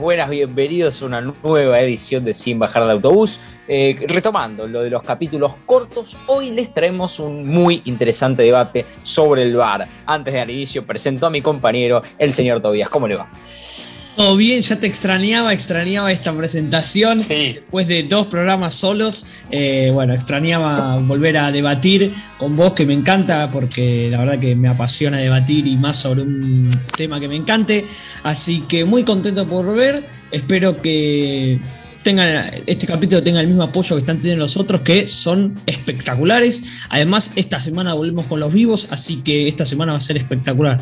Buenas, bienvenidos a una nueva edición de Sin Bajar de Autobús. Eh, retomando lo de los capítulos cortos, hoy les traemos un muy interesante debate sobre el VAR. Antes de dar inicio, presento a mi compañero, el señor Tobías. ¿Cómo le va? Todo bien, ya te extrañaba, extrañaba esta presentación. Sí. Después de dos programas solos, eh, bueno, extrañaba volver a debatir con vos, que me encanta, porque la verdad que me apasiona debatir y más sobre un tema que me encante. Así que muy contento por ver. Espero que tenga, este capítulo tenga el mismo apoyo que están teniendo los otros, que son espectaculares. Además, esta semana volvemos con los vivos, así que esta semana va a ser espectacular.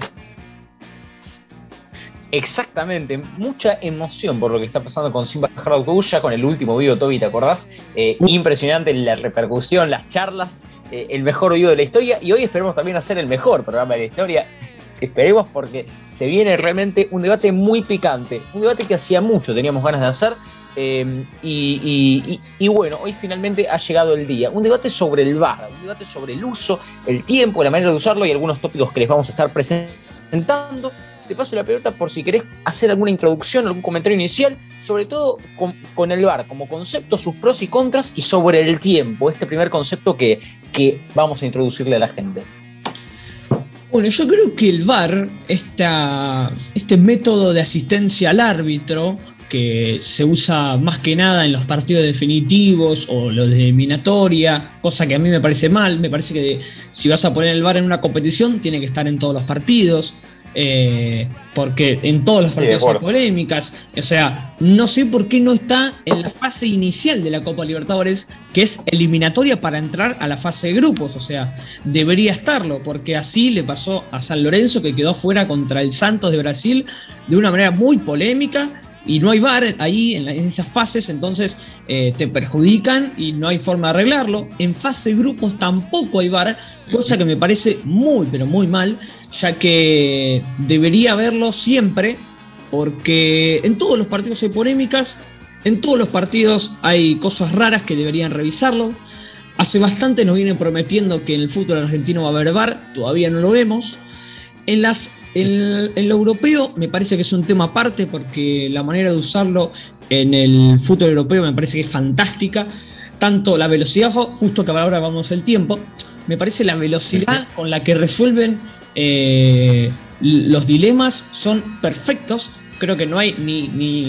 Exactamente, mucha emoción por lo que está pasando con Simba Hard ya con el último video, Toby, ¿te acordás? Eh, impresionante la repercusión, las charlas, eh, el mejor video de la historia y hoy esperemos también hacer el mejor programa de la historia. Esperemos porque se viene realmente un debate muy picante, un debate que hacía mucho teníamos ganas de hacer eh, y, y, bueno, hoy finalmente ha llegado el día. Un debate sobre el VAR, un debate sobre el uso, el tiempo, la manera de usarlo y algunos tópicos que les vamos a estar presentando te paso la pelota por si querés hacer alguna introducción, algún comentario inicial, sobre todo con, el VAR como concepto, sus pros y contras y sobre el tiempo, este primer concepto que, que vamos a introducirle a la gente. Bueno, yo creo que el VAR, esta, este método de asistencia al árbitro, que se usa más que nada en los partidos definitivos o los de eliminatoria, cosa que a mí me parece mal, me parece que si vas a poner el VAR en una competición tiene que estar en todos los partidos. Eh, porque en todos los partidos hay polémicas. O sea, no sé por qué no está en la fase inicial de la Copa Libertadores, que es eliminatoria para entrar a la fase de grupos. O sea, debería estarlo, porque así le pasó a San Lorenzo, que quedó fuera contra el Santos de Brasil de una manera muy polémica y no hay VAR ahí en, esas fases, entonces eh, te perjudican y no hay forma de arreglarlo. En fase grupos tampoco hay VAR, cosa que me parece muy, pero muy mal, ya que debería haberlo siempre, porque en todos los partidos hay polémicas, en todos los partidos hay cosas raras que deberían revisarlo. Hace bastante nos vienen prometiendo que en el fútbol argentino va a haber VAR, todavía no lo vemos. En las en lo europeo me parece que es un tema aparte porque la manera de usarlo en el fútbol europeo me parece que es fantástica. Tanto la velocidad, justo que ahora vamos el tiempo, me parece la velocidad con la que resuelven eh, los dilemas son perfectos. Creo que no hay ni,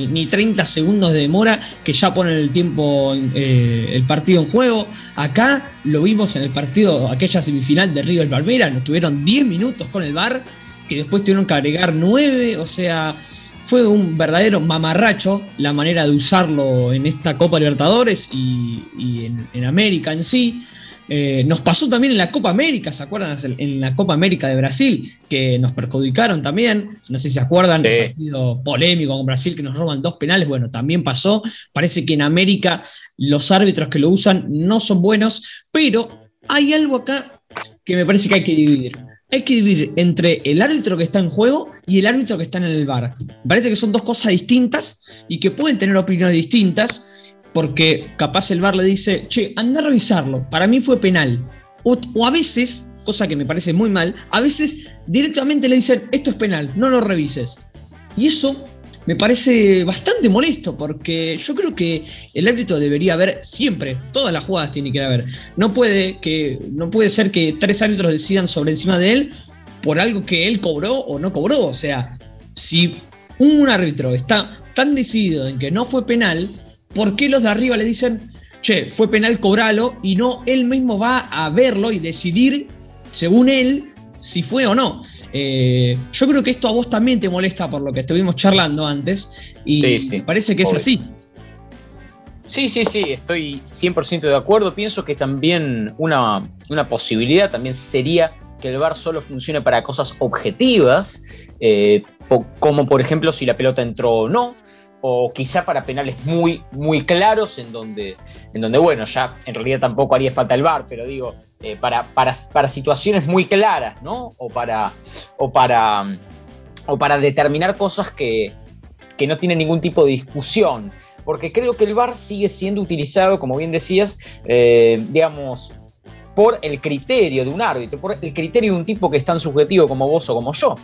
ni, 30 segundos de demora que ya ponen el tiempo, eh, el partido en juego. Acá lo vimos en el partido, aquella semifinal de River Palmera, nos tuvieron 10 minutos con el bar que después tuvieron que agregar nueve, o sea, fue un verdadero mamarracho la manera de usarlo en esta Copa Libertadores y, en, América en sí. Eh, nos pasó también en la Copa América, ¿se acuerdan? En la Copa América de Brasil, que nos perjudicaron también. No sé si se acuerdan, el partido polémico con Brasil que nos roban dos penales. Bueno, también pasó. Parece que en América los árbitros que lo usan no son buenos, pero hay algo acá que me parece que hay que dividir hay que dividir entre el árbitro que está en juego y el árbitro que está en el bar. parece que son dos cosas distintas y que pueden tener opiniones distintas, porque capaz el bar le dice, che, anda a revisarlo, para mí fue penal. O, a veces, cosa que me parece muy mal, a veces directamente le dicen, esto es penal, no lo revises. Y eso me parece bastante molesto porque yo creo que el árbitro debería haber siempre, todas las jugadas tiene que haber. No puede, que, no puede ser que tres árbitros decidan sobre encima de él por algo que él cobró o no cobró. O sea, si un árbitro está tan decidido en que no fue penal, ¿por qué los de arriba le dicen, che, fue penal, cobralo? Y no él mismo va a verlo y decidir, según él, si fue o no. Eh, yo creo que esto a vos también te molesta por lo que estuvimos charlando antes y parece que es así. Sí, sí, sí, estoy 100% de acuerdo. Pienso que también una, posibilidad también sería que el VAR solo funcione para cosas objetivas, eh, como por ejemplo si la pelota entró o no, o quizá para penales muy, muy claros en donde, en donde, bueno, ya en realidad tampoco haría falta el VAR, pero digo, eh, para, para, situaciones muy claras, ¿no? O para, o para, o para determinar cosas que, no tienen ningún tipo de discusión. Porque creo que el VAR sigue siendo utilizado, como bien decías, eh, digamos, por el criterio de un árbitro, por el criterio de un tipo que es tan subjetivo como vos o como yo.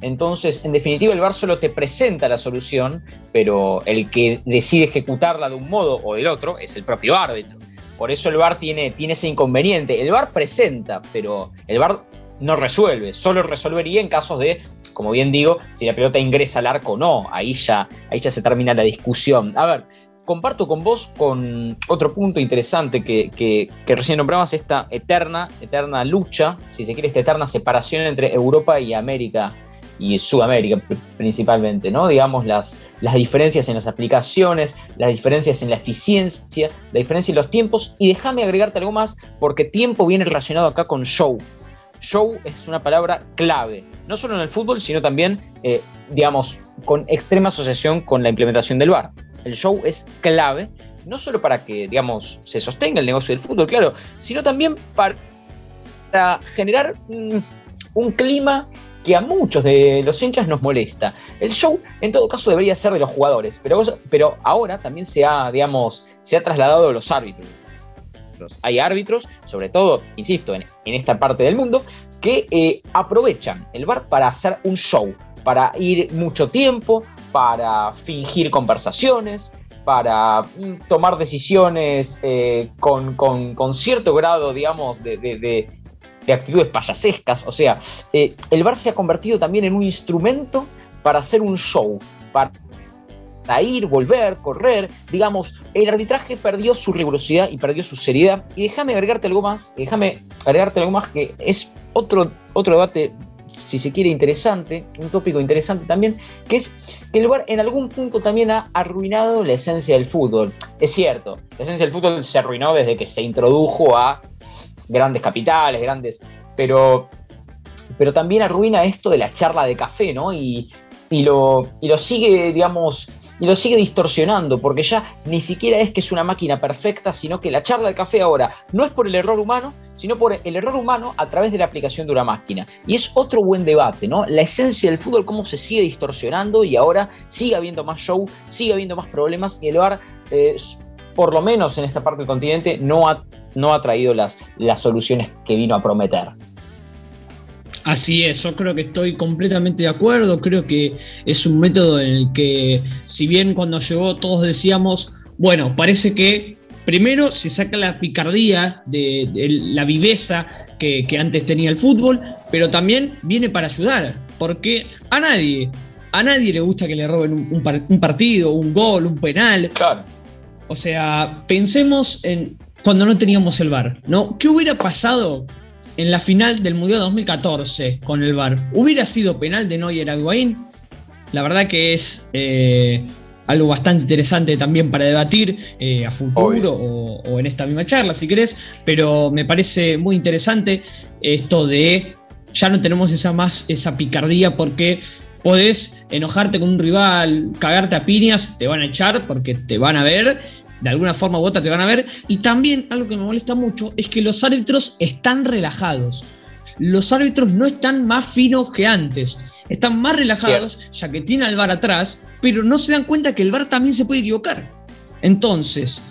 Entonces, en definitiva, el VAR solo te presenta la solución, pero el que decide ejecutarla de un modo o del otro es el propio árbitro. Por eso el VAR tiene, tiene ese inconveniente. El VAR presenta, pero el VAR no resuelve. Solo resolvería en casos de, como bien digo, si la pelota ingresa al arco o no. Ahí ya, ahí ya se termina la discusión. A ver, comparto con vos con otro punto interesante que, recién nombrabas, esta eterna, eterna lucha, si se quiere, esta eterna separación entre Europa y América y Sudamérica principalmente, ¿no? Digamos, las, las diferencias en las aplicaciones, las diferencias en la eficiencia, la diferencia en los tiempos, y déjame agregarte algo más, porque tiempo viene relacionado acá con show. Show es una palabra clave, no solo en el fútbol, sino también, eh, digamos, con extrema asociación con la implementación del VAR. El show es clave, no solo para que, digamos, se sostenga el negocio del fútbol, claro, sino también para, generar un clima que a muchos de los hinchas nos molesta. El show, en todo caso, debería ser de los jugadores, pero, pero ahora también se ha, digamos, se ha trasladado a los árbitros. Hay árbitros, sobre todo, insisto, en, esta parte del mundo, que eh, aprovechan el bar para hacer un show, para ir mucho tiempo, para fingir conversaciones, para mm, tomar decisiones eh, con, cierto grado, digamos, de, de actitudes payasescas. O sea, eh, el bar se ha convertido también en un instrumento para hacer un show, para ir, volver, correr. Digamos, el arbitraje perdió su rigurosidad y perdió su seriedad. Y déjame agregarte algo más, déjame agregarte algo más que es otro, otro debate si se quiere, interesante, un tópico interesante también, que es que el bar en algún punto también ha arruinado la esencia del fútbol. Es cierto, la esencia del fútbol se arruinó desde que se introdujo a grandes capitales, grandes, pero, pero también arruina esto de la charla de café, ¿no? Y, lo, y lo sigue, digamos, y lo sigue distorsionando, porque ya ni siquiera es que es una máquina perfecta, sino que la charla de café ahora no es por el error humano, sino por el error humano a través de la aplicación de una máquina. Y es otro buen debate, ¿no? La esencia del fútbol, cómo se sigue distorsionando y ahora sigue habiendo más show, sigue habiendo más problemas y el VAR, eh, por lo menos en esta parte del continente, no ha no ha traído las, las soluciones que vino a prometer. Así es, yo creo que estoy completamente de acuerdo, creo que es un método en el que, si bien cuando llegó todos decíamos, bueno, parece que primero se saca la picardía de, la viveza que, antes tenía el fútbol, pero también viene para ayudar, porque a nadie, a nadie le gusta que le roben un, un partido, un gol, un penal. Claro. O sea, pensemos en cuando no teníamos el VAR, ¿no? ¿Qué hubiera pasado en la final del Mundial 2014 con el VAR? ¿Hubiera sido penal de Neuer a La verdad que es eh, algo bastante interesante también para debatir eh, a futuro o, en esta misma charla, si querés, pero me parece muy interesante esto de ya no tenemos esa más esa picardía porque podés enojarte con un rival, cagarte a piñas, te van a echar porque te van a ver de alguna forma u otra te van a ver. Y también algo que me molesta mucho es que los árbitros están relajados. Los árbitros no están más finos que antes. Están más relajados, ya que tiene al bar atrás, pero no se dan cuenta que el bar también se puede equivocar. Entonces,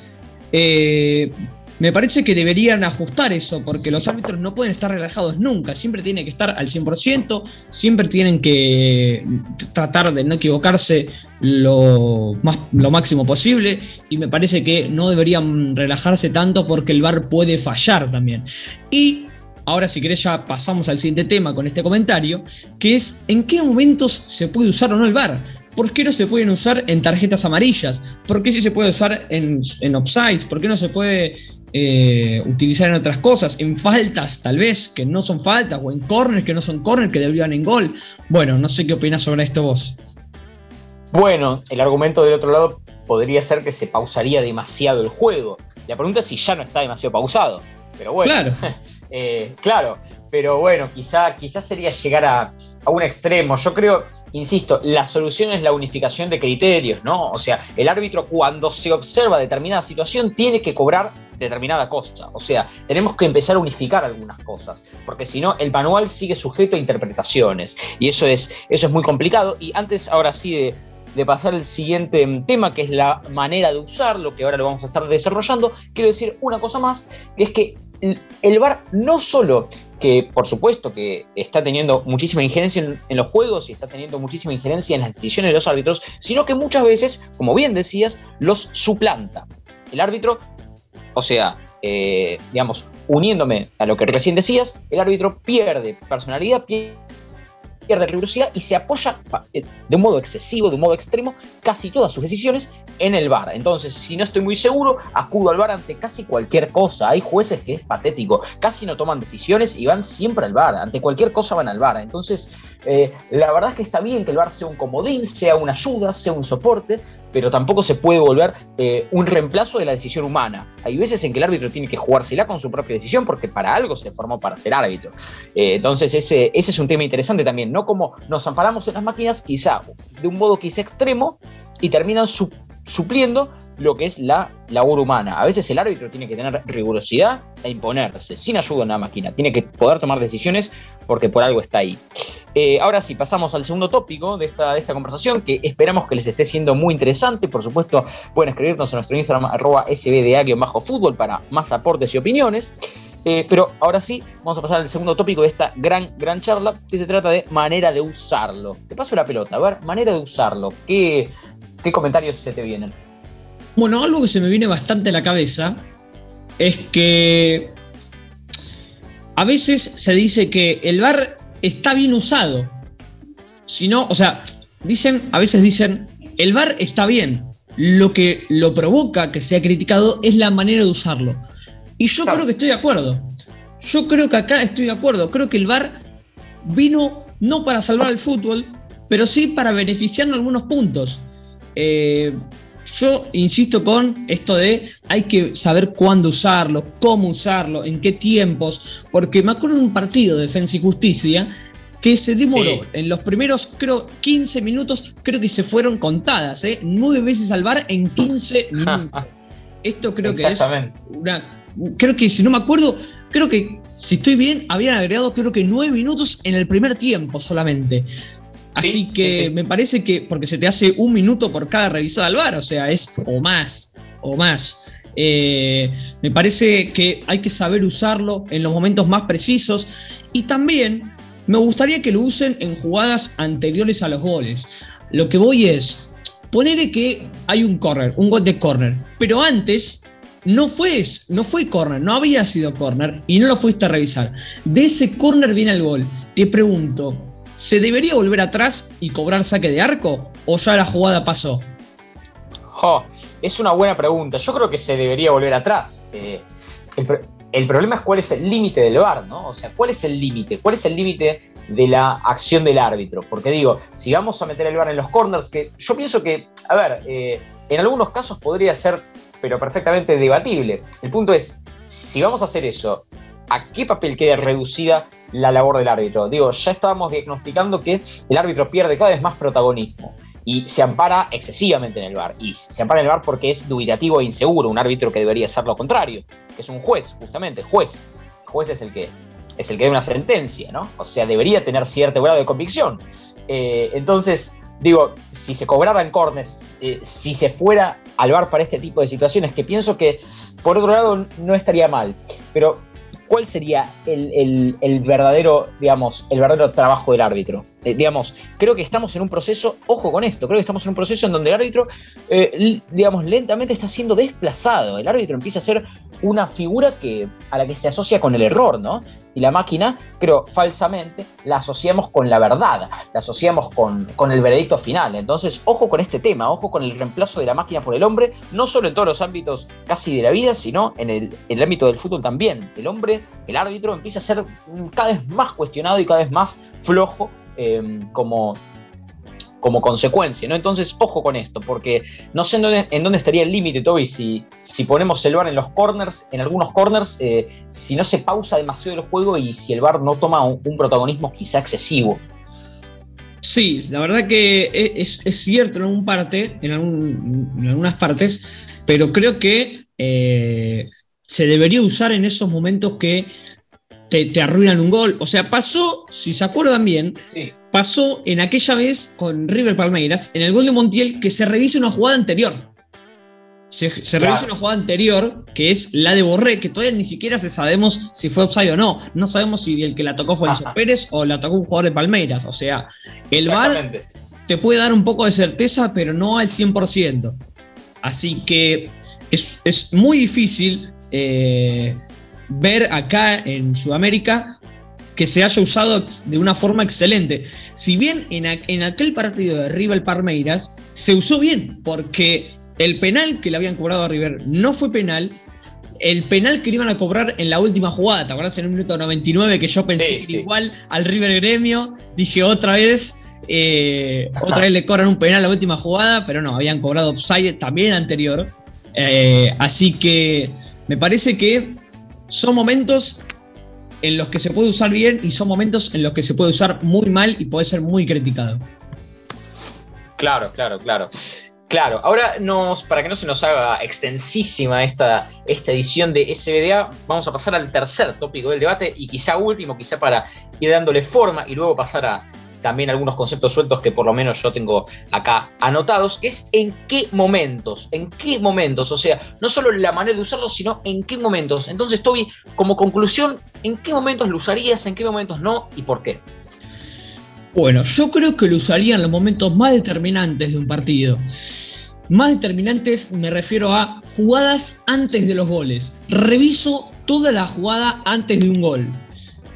eh, me parece que deberían ajustar eso, porque los árbitros no pueden estar relajados nunca, siempre tienen que estar al 100%, siempre tienen que tratar de no equivocarse lo, más, lo máximo posible, y me parece que no deberían relajarse tanto porque el VAR puede fallar también. Y ahora si querés ya pasamos al siguiente tema con este comentario, que es en qué momentos se puede usar o no el VAR. ¿Por qué no se pueden usar en tarjetas amarillas? ¿Por qué sí se puede usar en, en offsides? ¿Por qué no se puede eh, utilizar en otras cosas, en faltas tal vez, que no son faltas, o en corners que no son corners, que deberían en gol. Bueno, no sé qué opinas sobre esto vos. Bueno, el argumento del otro lado podría ser que se pausaría demasiado el juego. La pregunta es si ya no está demasiado pausado. Pero bueno, claro, eh, claro pero bueno, quizá, quizá sería llegar a, a un extremo. Yo creo, insisto, la solución es la unificación de criterios, ¿no? O sea, el árbitro cuando se observa determinada situación tiene que cobrar determinada cosa. O sea, tenemos que empezar a unificar algunas cosas, porque si no, el manual sigue sujeto a interpretaciones y eso es, eso es muy complicado. Y antes, ahora sí, de, de pasar al siguiente tema, que es la manera de usarlo, que ahora lo vamos a estar desarrollando, quiero decir una cosa más, que es que el VAR no solo que por supuesto que está teniendo muchísima injerencia en, los juegos y está teniendo muchísima injerencia en las decisiones de los árbitros, sino que muchas veces, como bien decías, los suplanta. El árbitro, o sea, eh, digamos, uniéndome a lo que recién decías, el árbitro pierde personalidad, pierde pierde rigurosidad y se apoya eh, de un modo excesivo, de un modo extremo, casi todas sus decisiones en el VAR. Entonces, si no estoy muy seguro, acudo al VAR ante casi cualquier cosa. Hay jueces que es patético, casi no toman decisiones y van siempre al VAR. Ante cualquier cosa van al VAR. Entonces, eh, la verdad es que está bien que el VAR sea un comodín, sea una ayuda, sea un soporte, pero tampoco se puede volver eh, un reemplazo de la decisión humana. Hay veces en que el árbitro tiene que jugársela con su propia decisión porque para algo se formó para ser árbitro. entonces, ese, ese es un tema interesante también, ¿no? como nos amparamos en las máquinas, quizá de un modo quizá extremo, y terminan supliendo lo que es la labor humana. A veces el árbitro tiene que tener rigurosidad e imponerse, sin ayuda en la máquina. Tiene que poder tomar decisiones porque por algo está ahí. Eh, ahora sí, pasamos al segundo tópico de esta, de esta conversación, que esperamos que les esté siendo muy interesante. Por supuesto, pueden escribirnos en nuestro Instagram, arroba sbda-fútbol para más aportes y opiniones. Eh, pero ahora sí, vamos a pasar al segundo tópico de esta gran, gran charla, que se trata de manera de usarlo. Te paso la pelota, a ver, manera de usarlo. ¿Qué, qué comentarios se te vienen? Bueno, algo que se me viene bastante a la cabeza es que a veces se dice que el bar está bien usado. Si no, o sea, dicen, a veces dicen, el bar está bien. Lo que lo provoca que sea criticado es la manera de usarlo. Y yo creo que estoy de acuerdo. Yo creo que acá estoy de acuerdo. Creo que el VAR vino no para salvar el fútbol, pero sí para beneficiarnos algunos puntos. Eh, yo insisto con esto de hay que saber cuándo usarlo, cómo usarlo, en qué tiempos, porque me acuerdo de un partido de Defensa y Justicia que se demoró en los primeros, creo, 15 minutos, creo que se fueron contadas, ¿eh? nueve veces al bar en 15 minutos. Esto creo que es una creo que si no me acuerdo, creo que si estoy bien, habían agregado creo que nueve minutos en el primer tiempo solamente. Así que me parece que, porque se te hace un minuto por cada revisada al bar, o sea, es o más, o más. Eh, me parece que hay que saber usarlo en los momentos más precisos y también me gustaría que lo usen en jugadas anteriores a los goles. Lo que voy es, ponerle que hay un corner, un gol de corner, pero antes no fue, no fue corner, no había sido corner y no lo fuiste a revisar. De ese corner viene el gol. Te pregunto, ¿se debería volver atrás y cobrar saque de arco o ya la jugada pasó? es una buena pregunta. Yo creo que se debería volver atrás. Eh, el, problema es cuál es el límite del VAR, ¿no? O sea, ¿cuál es el límite? ¿Cuál es el límite de la acción del árbitro? Porque digo, si vamos a meter el VAR en los corners, que yo pienso que, a ver, eh, en algunos casos podría ser pero perfectamente debatible. El punto es, si vamos a hacer eso, ¿a qué papel queda reducida la labor del árbitro? Digo, ya estábamos diagnosticando que el árbitro pierde cada vez más protagonismo y se ampara excesivamente en el bar. Y se ampara en el bar porque es dubitativo e inseguro, un árbitro que debería ser lo contrario, es un juez, justamente, juez. Juez es el que es el que da una sentencia, ¿no? O sea, debería tener cierto grado de convicción. Eh, entonces, digo, si se cobraran cornes, eh, si se fuera al bar para este tipo de situaciones, que pienso que por otro lado no estaría mal, pero ¿cuál sería el, verdadero, digamos, el verdadero trabajo del árbitro? Eh, digamos, creo que estamos en un proceso, ojo con esto, creo que estamos en un proceso en donde el árbitro, eh, digamos, lentamente está siendo desplazado. El árbitro empieza a ser una figura que, a la que se asocia con el error, ¿no? Y la máquina, creo, falsamente, la asociamos con la verdad, la asociamos con, con el veredicto final. Entonces, ojo con este tema, ojo con el reemplazo de la máquina por el hombre, no solo en todos los ámbitos casi de la vida, sino en el, ámbito del fútbol también. El hombre, el árbitro, empieza a ser cada vez más cuestionado y cada vez más flojo Em, como, como consecuencia, ¿no? Entonces, ojo con esto, porque no sé en dónde, estaría el límite, Toby, si, si ponemos el VAR en los corners, en algunos corners, eh, si no se pausa demasiado el juego y si el VAR no toma un, protagonismo quizá excesivo. Sí, la verdad que e, es, cierto en, algún parte, en, algunas partes, pero creo que eh, se debería usar en esos momentos que te, arruinan un gol. O sea, pasó, si se acuerdan bien, pasó en aquella vez con River Palmeiras, en el gol de Montiel, que se revisa una jugada anterior. Se, revisa una jugada anterior, que es la de Borré, que todavía ni siquiera se sabemos si fue offside o no. No sabemos si el que la tocó fue Enzo Pérez o la tocó un jugador de Palmeiras. O sea, el VAR te puede dar un poco de certeza, pero no al 100%. Así que es, muy difícil eh, ver acá en Sudamérica que se haya usado de una forma excelente. Si bien en, en aquel partido de River Palmeiras se usó bien, porque el penal que le habían cobrado a River no fue penal. El penal que le iban a cobrar en la última jugada, ¿te acuerdas en el minuto 99 que yo pensé igual al River Gremio? Dije otra vez, eh, otra vez le cobran un penal en la última jugada, pero no, habían cobrado offside también anterior. Eh, así que me parece que son momentos en los que se puede usar bien y son momentos en los que se puede usar muy mal y puede ser muy criticado. Claro, claro, claro. Claro, ahora nos, para que no se nos haga extensísima esta, esta edición de SBDA, vamos a pasar al tercer tópico del debate y quizá último, quizá para ir dándole forma y luego pasar a, también algunos conceptos sueltos que por lo menos yo tengo acá anotados, es en qué momentos, en qué momentos, o sea, no solo la manera de usarlo, sino en qué momentos. Entonces, Toby, como conclusión, ¿en qué momentos lo usarías, en qué momentos no y por qué? Bueno, yo creo que lo usaría en los momentos más determinantes de un partido. Más determinantes me refiero a jugadas antes de los goles. Reviso toda la jugada antes de un gol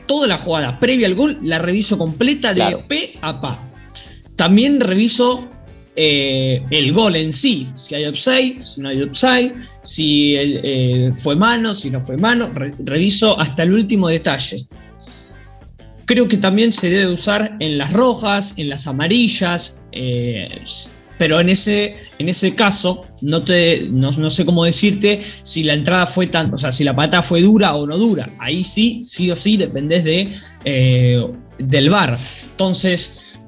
toda la jugada previa al gol la reviso completa de P a pa. También reviso eh, el gol en sí, si hay upside, si no hay upside, si eh, fue mano, si no fue mano, reviso hasta el último detalle. Creo que también se debe usar en las rojas, en las amarillas, eh, pero en ese, en ese caso no, te, no, sé cómo decirte si la entrada fue tan, o sea, si la pata fue dura o no dura. Ahí sí, sí o sí, dependés de, eh, del VAR. Entonces,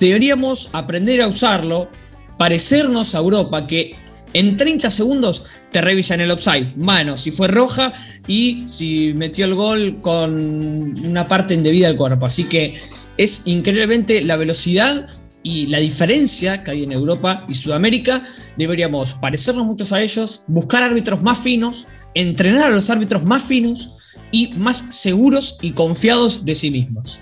deberíamos aprender a usarlo, parecernos a Europa, que en 30 segundos te revisan el offside, mano, si fue roja y si metió el gol con una parte indebida del cuerpo. Así que es increíblemente la velocidad y la diferencia que hay en Europa y Sudamérica, deberíamos parecernos muchos a ellos, buscar árbitros más finos, entrenar a los árbitros más finos y más seguros y confiados de sí mismos.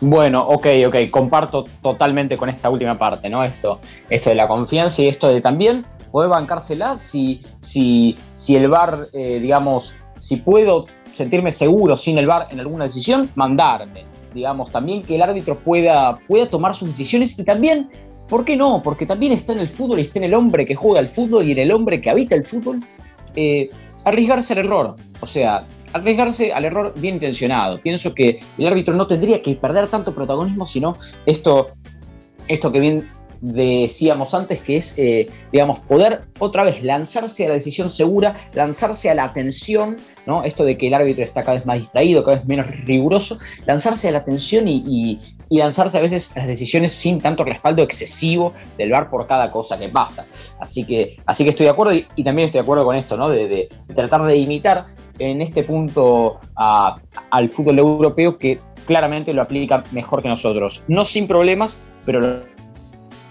Bueno, ok, ok, comparto totalmente con esta última parte, ¿no? Esto, esto de la confianza y esto de también poder bancársela si, si, si el VAR, eh, digamos, si puedo sentirme seguro sin el VAR en alguna decisión, mandarme digamos, también que el árbitro pueda, pueda tomar sus decisiones y también, ¿por qué no? Porque también está en el fútbol y está en el hombre que juega el fútbol y en el hombre que habita el fútbol, eh, arriesgarse al error, o sea, arriesgarse al error bien intencionado. Pienso que el árbitro no tendría que perder tanto protagonismo, sino esto, esto que bien decíamos antes, que es, eh, digamos, poder otra vez lanzarse a la decisión segura, lanzarse a la atención, ¿no? Esto de que el árbitro está cada vez más distraído, cada vez menos riguroso, lanzarse a la atención y, lanzarse a veces las decisiones sin tanto respaldo excesivo del VAR por cada cosa que pasa. Así que, así que estoy de acuerdo y, también estoy de acuerdo con esto, ¿no? De, tratar de imitar en este punto al fútbol europeo que claramente lo aplica mejor que nosotros. No sin problemas, pero lo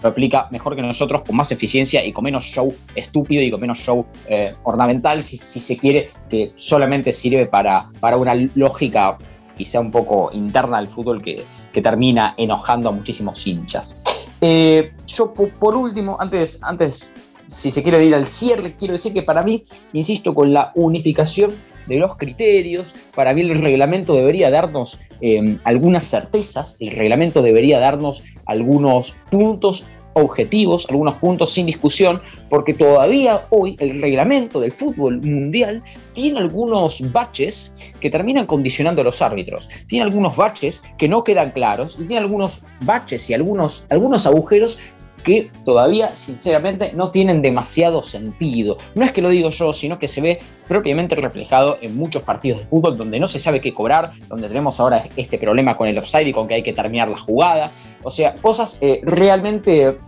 aplica mejor que nosotros, con más eficiencia y con menos show estúpido y con menos show eh, ornamental, si, se quiere, que solamente sirve para, para una lógica quizá un poco interna del fútbol que, termina enojando a muchísimos hinchas. Eh, yo por último, antes, antes si se quiere ir al cierre, quiero decir que para mí, insisto, con la unificación de los criterios, para mí el reglamento debería darnos eh, algunas certezas, el reglamento debería darnos algunos puntos objetivos, algunos puntos sin discusión, porque todavía hoy el reglamento del fútbol mundial tiene algunos baches que terminan condicionando a los árbitros. Tiene algunos baches que no quedan claros y tiene algunos baches y algunos, algunos agujeros que todavía, sinceramente, no tienen demasiado sentido. No es que lo digo yo, sino que se ve propiamente reflejado en muchos partidos de fútbol donde no se sabe qué cobrar, donde tenemos ahora este problema con el offside y con que hay que terminar la jugada. O sea, cosas eh, realmente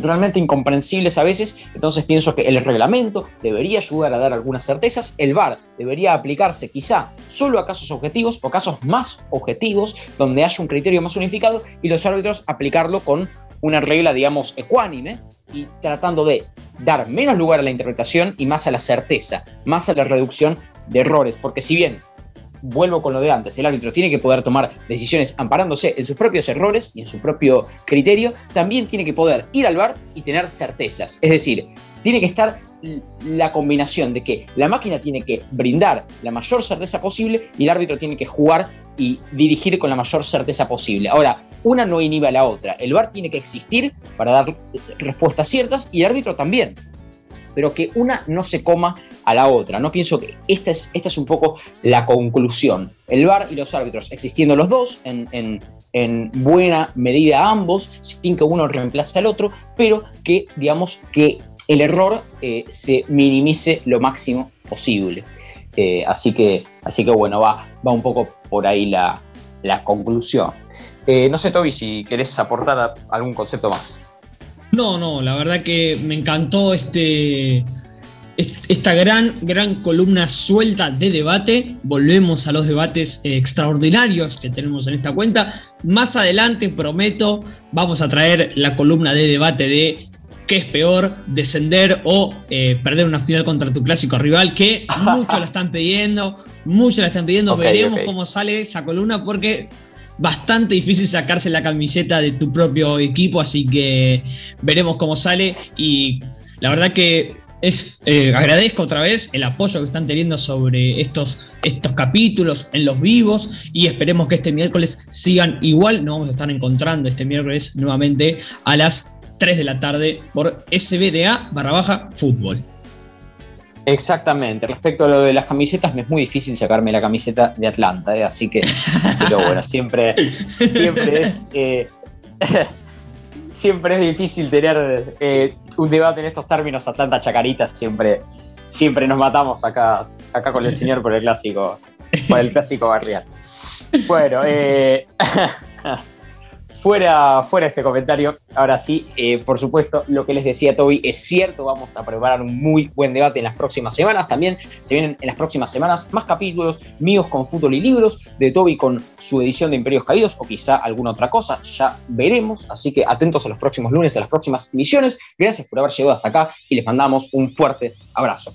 realmente incomprensibles a veces, entonces pienso que el reglamento debería ayudar a dar algunas certezas, el VAR debería aplicarse quizá solo a casos objetivos o casos más objetivos, donde haya un criterio más unificado y los árbitros aplicarlo con una regla, digamos, ecuánime y tratando de dar menos lugar a la interpretación y más a la certeza, más a la reducción de errores, porque si bien vuelvo con lo de antes, el árbitro tiene que poder tomar decisiones amparándose en sus propios errores y en su propio criterio, también tiene que poder ir al bar y tener certezas. Es decir, tiene que estar la combinación de que la máquina tiene que brindar la mayor certeza posible y el árbitro tiene que jugar y dirigir con la mayor certeza posible. Ahora, una no inhibe a la otra. El VAR tiene que existir para dar respuestas ciertas y el árbitro también. Pero que una no se coma a la otra. No pienso que esta es, esta es un poco la conclusión. El VAR y los árbitros existiendo los dos en, en buena medida ambos, sin que uno reemplace al otro, pero que digamos que el error eh, se minimice lo máximo posible. Eh, así, que, así que bueno, va, va un poco por ahí la, conclusión. Eh, no sé, Toby, si querés aportar algún concepto más. No, no, la verdad que me encantó este, esta gran, gran columna suelta de debate. Volvemos a los debates extraordinarios que tenemos en esta cuenta. Más adelante, prometo, vamos a traer la columna de debate de qué es peor, descender o eh, perder una final contra tu clásico rival, que muchos la están pidiendo, muchos la están pidiendo, veremos cómo sale esa columna porque bastante difícil sacarse la camiseta de tu propio equipo, así que veremos cómo sale. Y la verdad que es, eh, agradezco otra vez el apoyo que están teniendo sobre estos, estos capítulos en los vivos y esperemos que este miércoles sigan igual. Nos vamos a estar encontrando este miércoles nuevamente a las 3 de la tarde por SBDA barra baja fútbol. Exactamente. Respecto a lo de las camisetas, me es muy difícil sacarme la camiseta de Atlanta, ¿eh? así que, bueno, siempre, siempre es. Eh, siempre es difícil tener eh, un debate en estos términos. Atlanta Chacaritas siempre, siempre nos matamos acá, acá con el señor por el clásico, por el clásico barrial. Bueno, eh, fuera, fuera este comentario, ahora sí, eh, por supuesto, lo que les decía Toby es cierto, vamos a preparar un muy buen debate en las próximas semanas, también se vienen en las próximas semanas más capítulos míos con fútbol y libros, de Toby con su edición de Imperios Caídos o quizá alguna otra cosa, ya veremos, así que atentos a los próximos lunes, a las próximas emisiones, gracias por haber llegado hasta acá y les mandamos un fuerte abrazo.